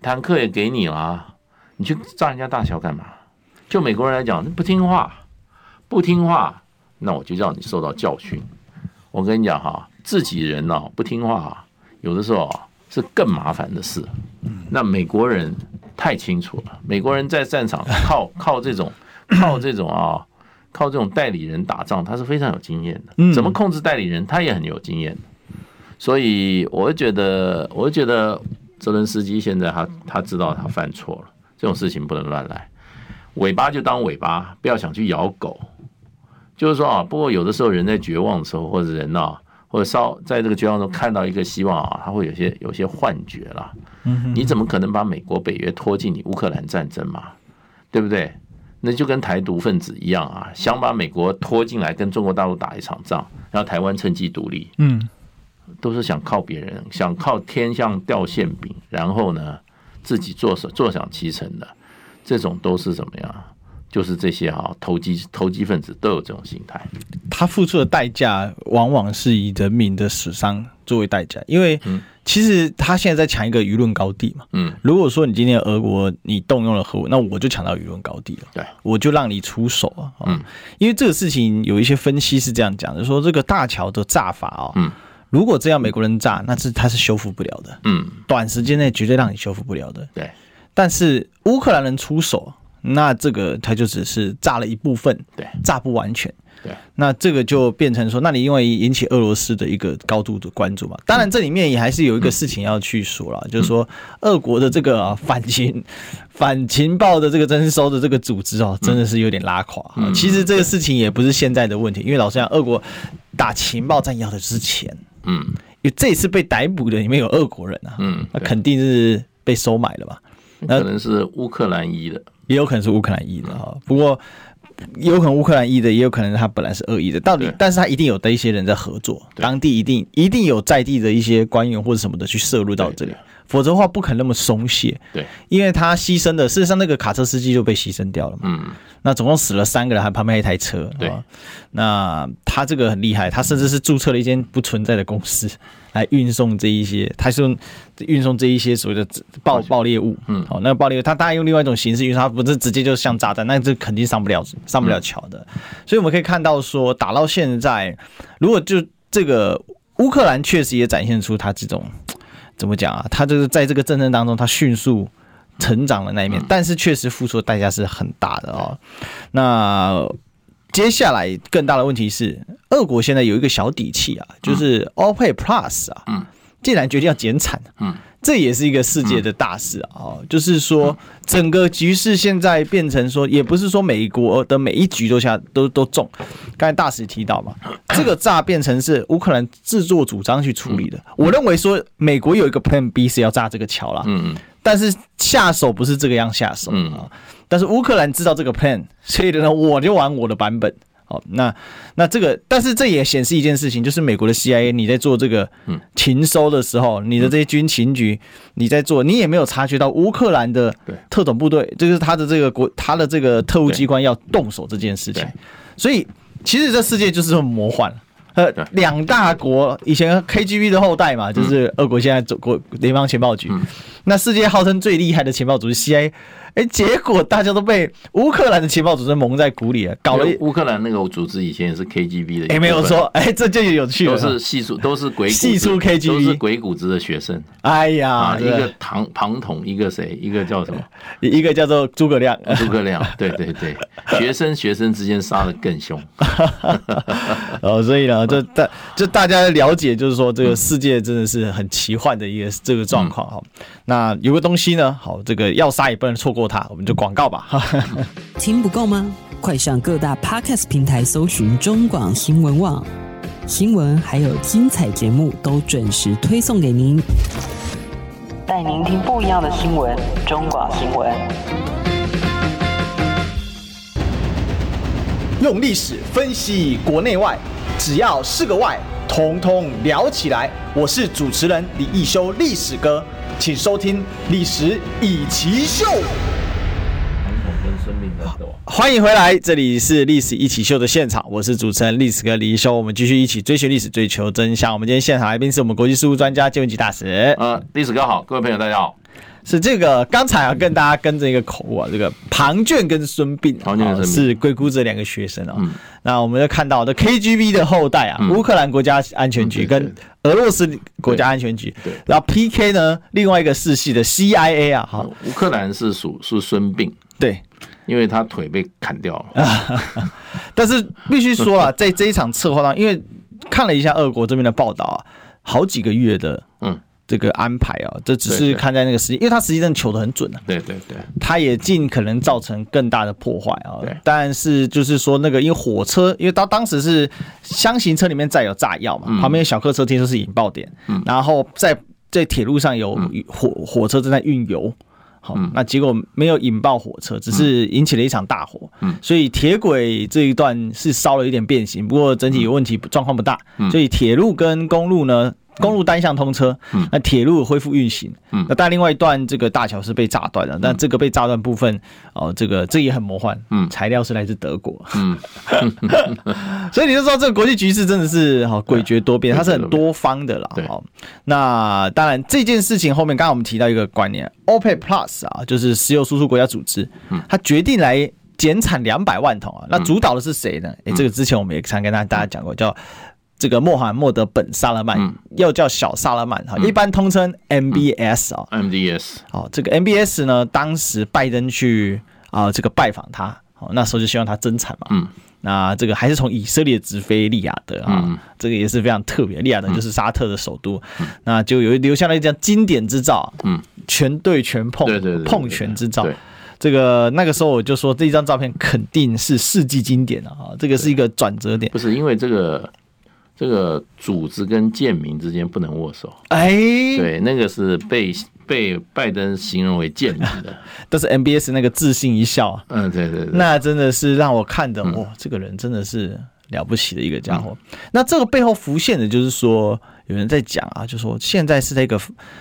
坦克也给你了，你去炸人家大桥干嘛？就美国人来讲，不听话。不听话，那我就让你受到教训。我跟你讲哈，自己人呢不听话，有的时候是更麻烦的事。那美国人太清楚了，美国人在战场靠靠这种靠这种啊，靠这种代理人打仗，他是非常有经验的。怎么控制代理人，他也很有经验。所以我觉得，我觉得泽伦斯基现在他他知道他犯错了，这种事情不能乱来，尾巴就当尾巴，不要想去咬狗。就是说啊，不过有的时候人在绝望的时候，或者人啊，或者稍在这个绝望中看到一个希望啊，他会有些有些幻觉了。你怎么可能把美国北约拖进你乌克兰战争嘛？对不对？那就跟台独分子一样啊，想把美国拖进来跟中国大陆打一场仗，然后台湾趁机独立。嗯，都是想靠别人，想靠天上掉馅饼，然后呢自己坐坐享其成的，这种都是怎么样？就是这些哈投机投机分子都有这种心态，他付出的代价往往是以人民的死伤作为代价，因为其实他现在在抢一个舆论高地嘛。嗯，如果说你今天俄国你动用了核武，那我就抢到舆论高地了。对，我就让你出手啊。嗯，因为这个事情有一些分析是这样讲的，说这个大桥的炸法啊，嗯，如果这样美国人炸，那是他是修复不了的。嗯，短时间内绝对让你修复不了的。对，但是乌克兰人出手，那这个他就只是炸了一部分，对，炸不完全。对，那这个就变成说，那你因为引起俄罗斯的一个高度的关注嘛。当然，这里面也还是有一个事情要去说了，就是说，俄国的这个反情反情报的这个征收的这个组织哦，真的是有点拉垮。其实这个事情也不是现在的问题，因为老实讲，俄国打情报战要的是钱，嗯，因为这次被逮捕的里面有俄国人啊，嗯，那肯定是被收买了吧？那可能是乌克兰裔的，也有可能是乌克兰裔的哈。不过。有可能乌克兰裔的，也有可能他本来是恶意的。到底，但是他一定有的一些人在合作，当地一定一定有在地的一些官员或者什么的去涉入到这里，否则的话不可能那么松懈。对，因为他牺牲的，事实上那个卡车司机就被牺牲掉了嘛。嗯，那总共死了三个人，还旁边一台车。对，那他这个很厉害，他甚至是注册了一间不存在的公司。来运送这一些，他是用运送这一些所谓的爆爆裂物，嗯，好，那个爆裂物，他当然用另外一种形式运送，他不是直接就像炸弹，那这肯定上不了上不了桥的。所以我们可以看到说，打到现在，如果就这个乌克兰确实也展现出他这种怎么讲啊，他就是在这个战争当中，他迅速成长的那一面，但是确实付出的代价是很大的哦。那。接下来更大的问题是，俄国现在有一个小底气啊，就是 OPEC Plus 啊，嗯，竟然决定要减产，嗯，这也是一个世界的大事啊，就是说整个局势现在变成说，也不是说美国的每一局都下都都中，刚才大使提到嘛，这个炸变成是乌克兰自作主张去处理的，我认为说美国有一个 Plan B 是要炸这个桥啦，嗯嗯，但是下手不是这个样下手啊。但是乌克兰知道这个 plan，所以呢，我就玩我的版本。好，那那这个，但是这也显示一件事情，就是美国的 CIA，你在做这个情收的时候，你的这些军情局，你在做，你也没有察觉到乌克兰的特种部队，就是他的这个国，他的这个特务机关要动手这件事情。所以，其实这世界就是这么魔幻。呃，两大国以前 KGB 的后代嘛，就是俄国现在走国联邦情报局，那世界号称最厉害的情报组织 CIA。哎，结果大家都被乌克兰的情报组织蒙在鼓里了，搞了乌克兰那个组织以前也是 KGB 的，也没有说，哎，这就有趣了，都是细数，都是鬼细数 KGB，都是鬼谷子的学生。哎呀，一个庞庞统，一个谁？一个叫什么？一个叫做诸葛亮，诸葛亮，对对对，学生学生之间杀的更凶。哦，所以呢，就大就大家了解，就是说这个世界真的是很奇幻的一个这个状况哈。那有个东西呢，好，这个要杀也不能错过。过它，我们就广告吧。听不够吗？快上各大 Podcast 平台搜寻中广新闻网新闻，还有精彩节目都准时推送给您，带您听不一样的新闻。中广新闻用历史分析国内外，只要是个“外”，统统聊起来。我是主持人李易修，历史哥。请收听《历史以奇秀》。欢迎回来，这里是《历史一起秀》的现场，我是主持人历史哥李易修。我们继续一起追寻历史，追求真相。我们今天现场来宾是我们国际事务专家金文吉大使。呃，历史哥好，各位朋友大家好。是这个，刚才啊跟大家跟着一个口误啊，这个庞涓跟孙膑，庞涓跟孙是鬼谷子两个学生啊。嗯、那我们就看到的 KGB 的后代啊，乌、嗯、克兰国家安全局跟俄罗斯国家安全局，对，然后 PK 呢，另外一个世系的 CIA 啊，哈，乌克兰是属是孙膑，对，因为他腿被砍掉了。但是必须说啊，在这一场策划当中，因为看了一下俄国这边的报道啊，好几个月的，嗯。这个安排啊，这只是看在那个时机，因为他实际上求的很准啊。对对对，他也尽可能造成更大的破坏啊。对，但是就是说那个，因为火车，因为他当时是箱型车里面载有炸药嘛，旁边小客车听说是引爆点，然后在在铁路上有火火车正在运油。好，那结果没有引爆火车，只是引起了一场大火。嗯，所以铁轨这一段是烧了一点变形，不过整体有问题，状况不大。所以铁路跟公路呢，公路单向通车，嗯，那铁路恢复运行，嗯，那但另外一段这个大桥是被炸断了，但这个被炸断部分，哦，这个这也很魔幻，嗯，材料是来自德国，嗯，所以你就说这个国际局势真的是好诡谲多变，它是很多方的啦，好，那当然这件事情后面刚刚我们提到一个观念，OPEC Plus 啊，就是石油输出国家组织，嗯，它决定来减产两百万桶啊，那主导的是谁呢？哎，这个之前我们也常跟大大家讲过，叫。这个穆罕默德本萨勒曼，又叫小萨勒曼哈，一般通称 MBS 啊，MBS。哦，这个 MBS 呢，当时拜登去啊，这个拜访他，哦，那时候就希望他增产嘛。嗯。那这个还是从以色列直飞利雅得啊，这个也是非常特别。利雅得就是沙特的首都，那就有留下了一张经典之照，嗯，全对全碰，对对碰拳之照。这个那个时候我就说，这张照片肯定是世纪经典了啊，这个是一个转折点。不是因为这个。这个组织跟贱民之间不能握手，哎，对，那个是被被拜登形容为贱民的，但是 MBS 那个自信一笑，嗯，对对对，那真的是让我看的，哇、哦，这个人真的是了不起的一个家伙。那这个背后浮现的就是说，有人在讲啊，就说现在是这个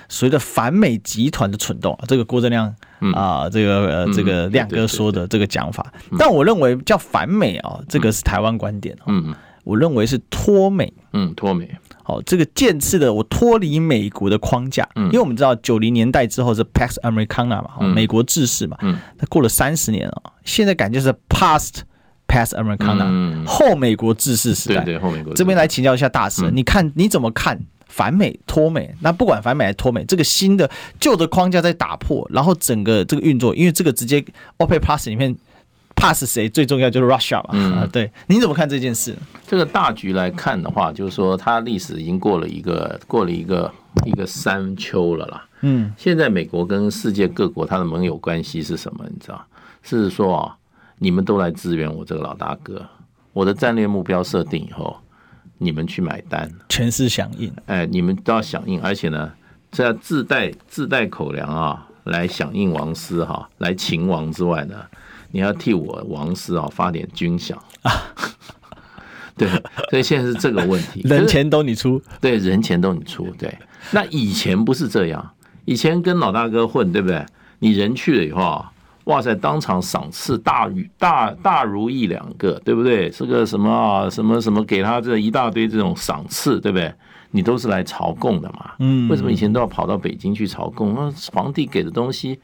随着反美集团的蠢动啊，这个郭正亮啊，这个呃这个亮哥说的这个讲法，但我认为叫反美啊，这个是台湾观点，嗯。我认为是脱美，嗯，脱美，好，这个渐次的我脱离美国的框架，嗯，因为我们知道九零年代之后是 Pax Americana 嘛，美国制式嘛，嗯，它过了三十年了，现在感觉是 Past Pax Americana，后美国制式时代，对对，后美国。这边来请教一下大师，你看你怎么看反美脱美？那不管反美还是脱美，这个新的旧的框架在打破，然后整个这个运作，因为这个直接 OPEC Plus 里面。怕是谁最重要就是 Russia 嘛？嗯，对，你怎么看这件事？这个大局来看的话，就是说它历史已经过了一个过了一个一个山丘了啦。嗯，现在美国跟世界各国它的盟友关系是什么？你知道？是说啊，你们都来支援我这个老大哥，我的战略目标设定以后，你们去买单，全是响应。哎，你们都要响应，而且呢，这要自带自带口粮啊，来响应王师哈，来秦王之外呢。你要替我王室啊发点军饷啊，对，所以现在是这个问题，人钱都你出，对，人钱都你出，对。那以前不是这样，以前跟老大哥混，对不对？你人去了以后啊，哇塞，当场赏赐大于大大如意两个，对不对？是个什么啊，什么什么，给他这一大堆这种赏赐，对不对？你都是来朝贡的嘛？嗯，为什么以前都要跑到北京去朝贡？那皇帝给的东西，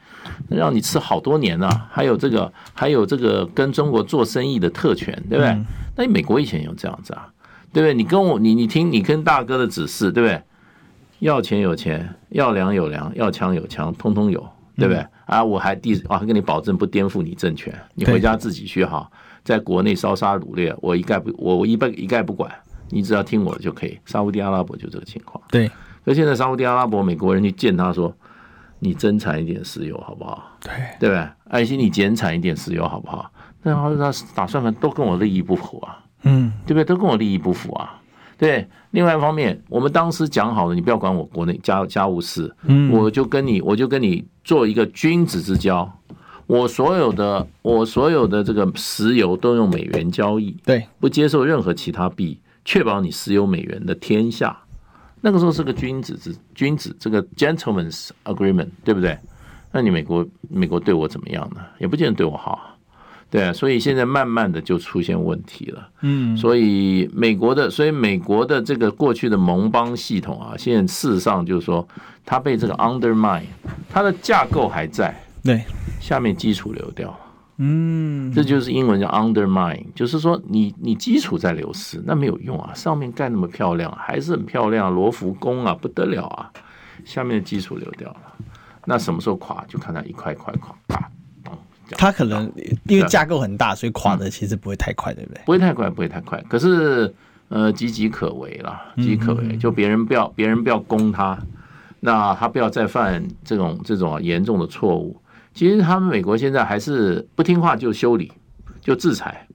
让你吃好多年呢、啊。还有这个，还有这个跟中国做生意的特权，对不对？那你美国以前有这样子啊？对不对？你跟我，你你听，你跟大哥的指示，对不对？要钱有钱，要粮有粮，要枪有枪，通通有，对不对？啊，我还第，我还跟你保证不颠覆你政权，你回家自己去哈，在国内烧杀掳掠，我一概不，我我一概一概不管。你只要听我的就可以。沙乌地阿拉伯就这个情况。对，所以现在沙乌地阿拉伯美国人去见他说：“你增产一点石油好不好？”对，对不对？爱心，你减产一点石油好不好？那他他打算都跟我利益不符啊，嗯，对不对？都跟我利益不符啊。对，另外一方面，我们当时讲好了，你不要管我国内家家务事，嗯，我就跟你，我就跟你做一个君子之交。我所有的我所有的这个石油都用美元交易，对，不接受任何其他币。确保你石油美元的天下，那个时候是个君子之君子，这个 gentleman's agreement，对不对？那你美国美国对我怎么样呢？也不见得对我好，对啊。所以现在慢慢的就出现问题了。嗯，所以美国的，所以美国的这个过去的盟邦系统啊，现在事实上就是说，它被这个 undermine，它的架构还在，对，下面基础流掉。嗯，这就是英文叫 undermine，就是说你你基础在流失，那没有用啊。上面盖那么漂亮，还是很漂亮，罗浮宫啊，不得了啊。下面的基础流掉了，那什么时候垮？就看它一块一块垮，啪，它可能因为架构很大，所以垮的其实不会太快，对不对？不会太快，不会太快。可是呃，岌岌可危了，岌岌可危。就别人不要，别人不要攻它，那他不要再犯这种这种严重的错误。其实他们美国现在还是不听话就修理，就制裁。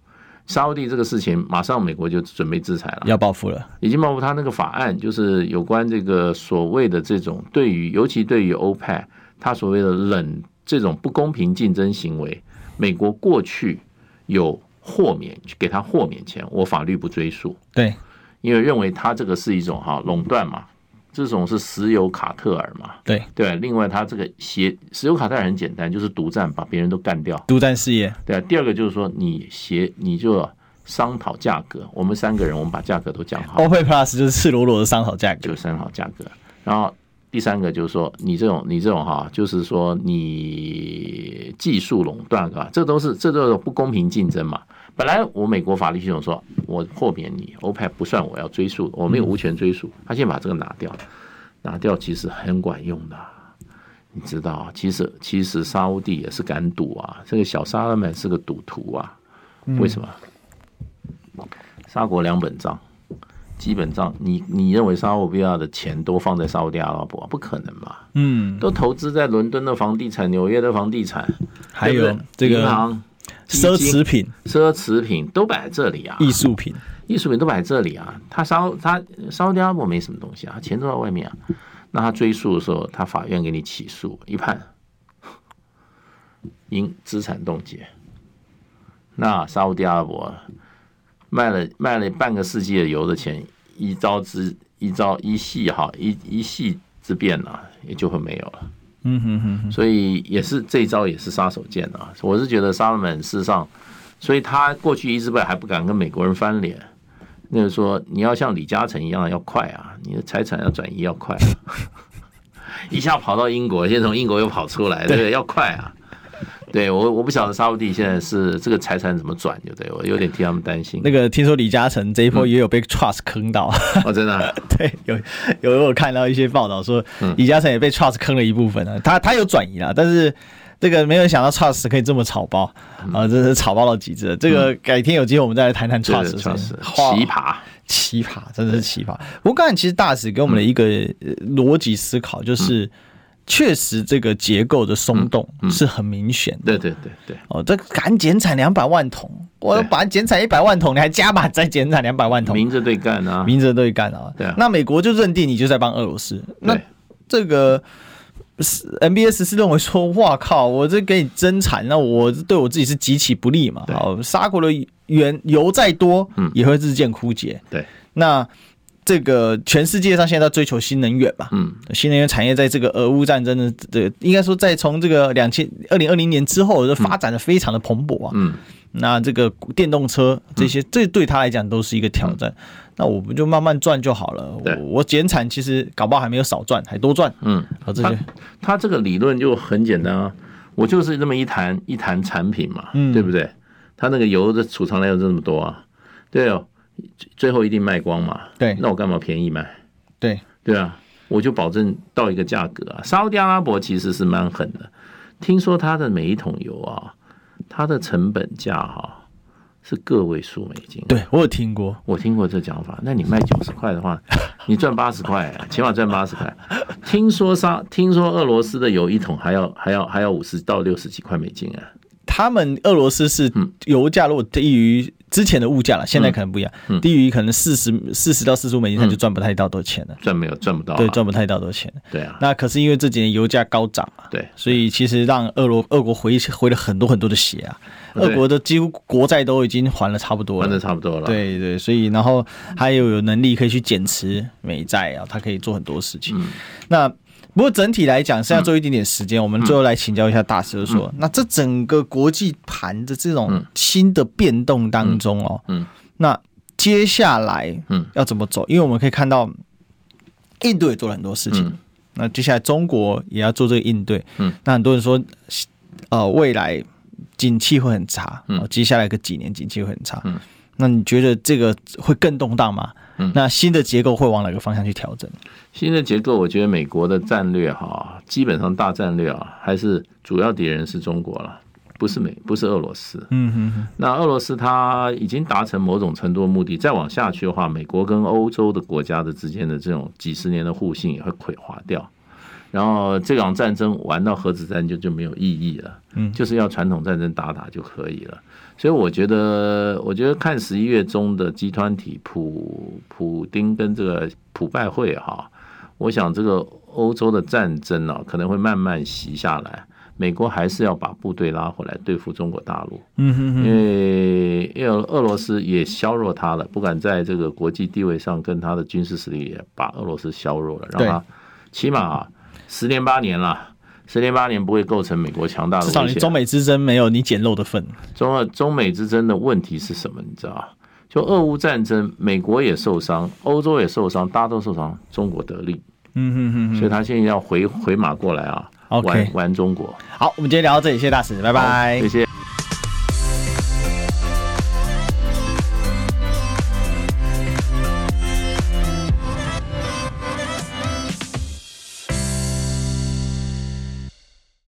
沙乌地这个事情，马上美国就准备制裁了，要报复了，已经报复。他那个法案就是有关这个所谓的这种对于，尤其对于欧派，他所谓的冷这种不公平竞争行为，美国过去有豁免，给他豁免权，我法律不追溯，对，因为认为他这个是一种哈垄断嘛，这种是石油卡特尔嘛？对对。另外，他这个协石油卡特尔很简单，就是独占，把别人都干掉，独占事业。对啊。第二个就是说，你协你就商讨价格，我们三个人，我们把价格都讲好。OPEC Plus 就是赤裸裸的商讨价格，就商讨价格。然后第三个就是说，你这种你这种哈，就是说你技术垄断啊，这都是这都是不公平竞争嘛。本来我美国法律系统说，我豁免你，OPEC 不算我要追诉，我没有无权追诉。他先把这个拿掉，拿掉其实很管用的，你知道？其实其实沙乌地也是敢赌啊，这个小沙勒曼是个赌徒啊。为什么？沙国两本账，基本账，你你认为沙乌地亚的钱都放在沙乌地阿拉伯？不可能嘛？嗯，都投资在伦敦的房地产、纽约的房地产，还有这个银行。奢侈品，奢侈品都摆在这里啊！艺术品，艺术品都摆在这里啊！他烧他烧掉不没什么东西啊，钱都在外面啊。那他追诉的时候，他法院给你起诉，一判，因资产冻结。那沙乌地阿拉伯卖了卖了半个世纪的油的钱，一朝之一朝一夕哈一一夕之变啊，也就会没有了。嗯哼哼哼，所以也是这一招也是杀手锏啊！我是觉得沙勒曼事实上，所以他过去一直不还不敢跟美国人翻脸，那个说你要像李嘉诚一样要快啊，你的财产要转移要快啊，一下跑到英国，现在从英国又跑出来，对不对？要快啊！对我，我不晓得沙乌地现在是这个财产怎么转，就对我有点替他们担心。那个听说李嘉诚这一波也有被 Trust 坑到，嗯、哦，真的、啊，对，有有有看到一些报道说，李嘉诚也被 Trust 坑了一部分啊。他他有转移了，但是这个没有想到 Trust 可以这么草包啊，真是草包到极致。这个改天有机会我们再来谈谈 Trust，奇葩，奇葩，真的是奇葩。不过刚才其实大使给我们的一个逻辑思考就是。确实，这个结构的松动是很明显的。对对对对。哦，这敢减产两百万桶，我要把它减产一百万桶，你还加码再减产两百万桶，明着对干啊，明着对干啊。对啊。那美国就认定你就在帮俄罗斯。那这个 NBS 是认为说，哇靠，我这给你增产，那我对我自己是极其不利嘛。好，沙国的原油再多，也会日渐枯竭。对。那。这个全世界上现在在追求新能源嘛，嗯，新能源产业在这个俄乌战争的这个，应该说在从这个两千二零二零年之后，就发展的非常的蓬勃啊，嗯，那这个电动车这些，这对他来讲都是一个挑战，那我们就慢慢赚就好了。我我减产其实搞不好还没有少赚，还多赚，嗯，好，这些。他这个理论就很简单啊，我就是这么一谈一谈产品嘛，嗯，对不对？他那个油的储藏量有这么多啊，对哦。最后一定卖光嘛？对，那我干嘛便宜卖？对对啊，我就保证到一个价格啊。沙乌地阿拉伯其实是蛮狠的，听说它的每一桶油啊，它的成本价哈是个位数美金。对，我有听过，我听过这讲法。那你卖九十块的话，你赚八十块，起码赚八十块。听说沙，听说俄罗斯的油一桶还要还要还要五十到六十几块美金啊。他们俄罗斯是油价如果低于之前的物价了，现在可能不一样，低于可能四十四十到四十五美金，他就赚不太到多少钱了，赚没有赚不到，对，赚不太到多少钱。对啊，那可是因为这几年油价高涨嘛，对，所以其实让俄罗俄国回回了很多很多的血啊，俄国的几乎国债都已经还了差不多了，还的差不多了，对对，所以然后还有有能力可以去减持美债啊，他可以做很多事情，那。不过整体来讲，剩下最后一点点时间，我们最后来请教一下大师，就是说，那这整个国际盘的这种新的变动当中哦，嗯。那接下来嗯。要怎么走？因为我们可以看到，印度也做了很多事情，那接下来中国也要做这个应对，嗯。那很多人说，呃，未来景气会很差，嗯。接下来个几年景气会很差，嗯。那你觉得这个会更动荡吗？那新的结构会往哪个方向去调整？新的结构，我觉得美国的战略哈，基本上大战略啊，还是主要敌人是中国了，不是美，不是俄罗斯。嗯哼哼。那俄罗斯它已经达成某种程度的目的，再往下去的话，美国跟欧洲的国家的之间的这种几十年的互信也会溃化掉。然后这场战争玩到核子战就就没有意义了。嗯，就是要传统战争打打就可以了。所以我觉得，我觉得看十一月中的集团体普普丁跟这个普拜会哈，我想这个欧洲的战争啊，可能会慢慢袭下来，美国还是要把部队拉回来对付中国大陆。嗯哼哼，因为因为俄罗斯也削弱他了，不敢在这个国际地位上跟他的军事实力也把俄罗斯削弱了，让他起码啊十年八年了，十年八年不会构成美国强大的威胁。至少你中美之争没有你捡漏的份。中中美之争的问题是什么？你知道？就俄乌战争，美国也受伤，欧洲也受伤，大家都受伤，中国得利。嗯哼哼，所以他现在要回回马过来啊，玩玩中国。好，我们今天聊到这里，谢谢大使，拜拜，谢谢。